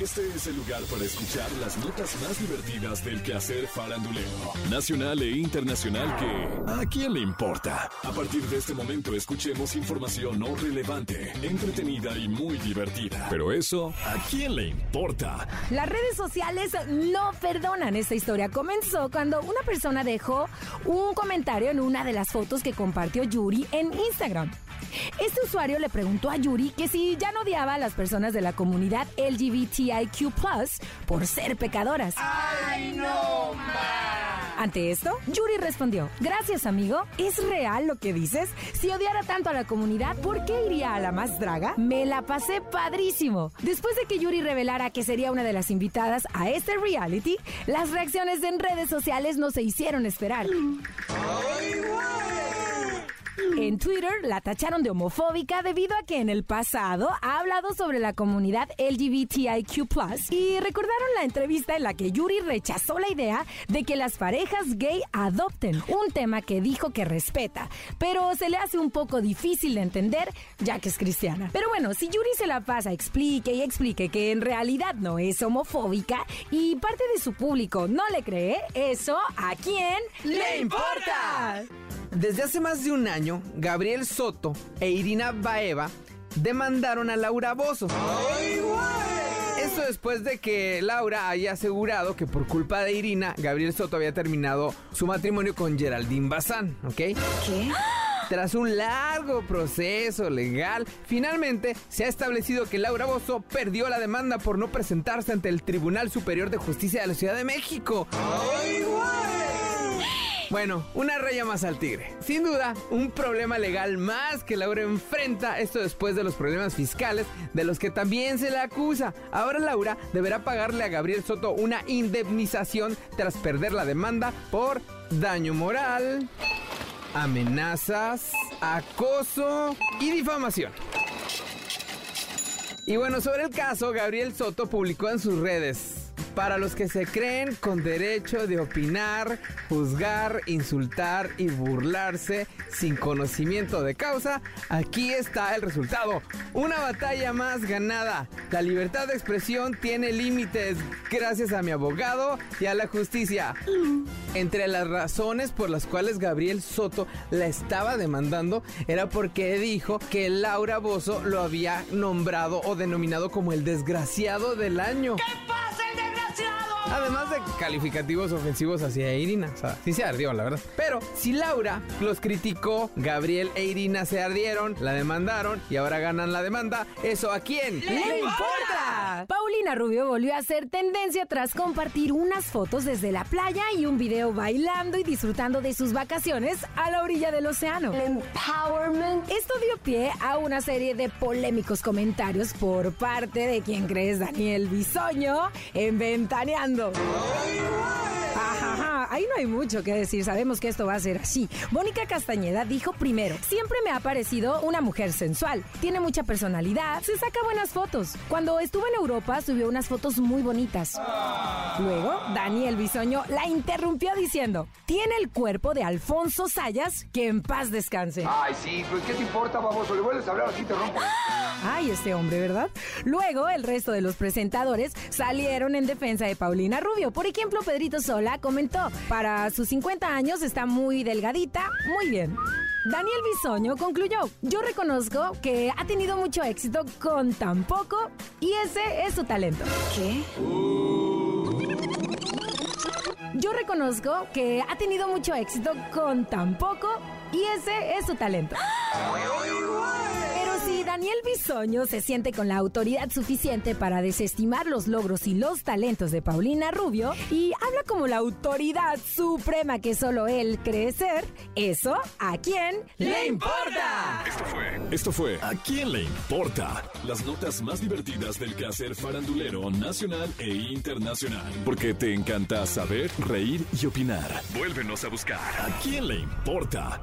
Este es el lugar para escuchar las notas más divertidas del quehacer farandulero, nacional e internacional que ¿a quién le importa? A partir de este momento escuchemos información no relevante, entretenida y muy divertida. Pero eso, ¿a quién le importa? Las redes sociales no perdonan. Esta historia comenzó cuando una persona dejó un comentario en una de las fotos que compartió Yuri en Instagram. Este usuario le preguntó a Yuri que si ya no odiaba a las personas de la comunidad LGBTIQ por ser pecadoras. ¡Ay, no, Ante esto, Yuri respondió, gracias amigo, ¿es real lo que dices? Si odiara tanto a la comunidad, ¿por qué iría a la más draga? Me la pasé padrísimo. Después de que Yuri revelara que sería una de las invitadas a este reality, las reacciones en redes sociales no se hicieron esperar. ¡Ay, en Twitter la tacharon de homofóbica debido a que en el pasado ha hablado sobre la comunidad LGBTIQ y recordaron la entrevista en la que Yuri rechazó la idea de que las parejas gay adopten, un tema que dijo que respeta, pero se le hace un poco difícil de entender ya que es cristiana. Pero bueno, si Yuri se la pasa, explique y explique que en realidad no es homofóbica y parte de su público no le cree, eso a quién le importa. Desde hace más de un año, Gabriel Soto e Irina Baeva demandaron a Laura Bozo. Esto después de que Laura haya asegurado que por culpa de Irina, Gabriel Soto había terminado su matrimonio con Geraldine Bazán, ¿ok? ¿Qué? Tras un largo proceso legal, finalmente se ha establecido que Laura Bozo perdió la demanda por no presentarse ante el Tribunal Superior de Justicia de la Ciudad de México. ¡Ay, bueno, una raya más al tigre. Sin duda, un problema legal más que Laura enfrenta, esto después de los problemas fiscales de los que también se le acusa. Ahora Laura deberá pagarle a Gabriel Soto una indemnización tras perder la demanda por daño moral, amenazas, acoso y difamación. Y bueno, sobre el caso, Gabriel Soto publicó en sus redes para los que se creen con derecho de opinar, juzgar, insultar y burlarse sin conocimiento de causa, aquí está el resultado. Una batalla más ganada. La libertad de expresión tiene límites gracias a mi abogado y a la justicia. Entre las razones por las cuales Gabriel Soto la estaba demandando era porque dijo que Laura Bozo lo había nombrado o denominado como el desgraciado del año. ¿Qué pasa el Además de calificativos ofensivos hacia Irina. O sea, sí se ardió, la verdad. Pero si Laura los criticó, Gabriel e Irina se ardieron, la demandaron y ahora ganan la demanda, ¿eso a quién le, importa? Paulina Rubio volvió a hacer tendencia tras compartir unas fotos desde la playa y un video bailando y disfrutando de sus vacaciones a la orilla del océano. empowerment. Esto dio pie a una serie de polémicos comentarios por parte de quien crees Daniel Bisoño en Ventaneando Não. Ahí no hay mucho que decir, sabemos que esto va a ser así. Mónica Castañeda dijo primero, siempre me ha parecido una mujer sensual, tiene mucha personalidad, se saca buenas fotos. Cuando estuvo en Europa subió unas fotos muy bonitas. Luego, Daniel Bisoño la interrumpió diciendo, tiene el cuerpo de Alfonso Sayas, que en paz descanse. Ay, sí, pues ¿qué te importa, baboso? Le vuelves a hablar así, te rompo. Ay, este hombre, ¿verdad? Luego, el resto de los presentadores salieron en defensa de Paulina Rubio. Por ejemplo, Pedrito Sola comentó, para sus 50 años está muy delgadita, muy bien. Daniel Bisoño concluyó, yo reconozco que ha tenido mucho éxito con tan poco y ese es su talento. ¿Qué? Yo reconozco que ha tenido mucho éxito con tan poco y ese es su talento. Daniel Bisoño se siente con la autoridad suficiente para desestimar los logros y los talentos de Paulina Rubio y habla como la autoridad suprema que solo él cree ser, eso ¿a quién le importa? Esto fue, esto fue ¿A quién le importa? Las notas más divertidas del quehacer farandulero nacional e internacional. Porque te encanta saber, reír y opinar. Vuélvenos a buscar. ¿A quién le importa?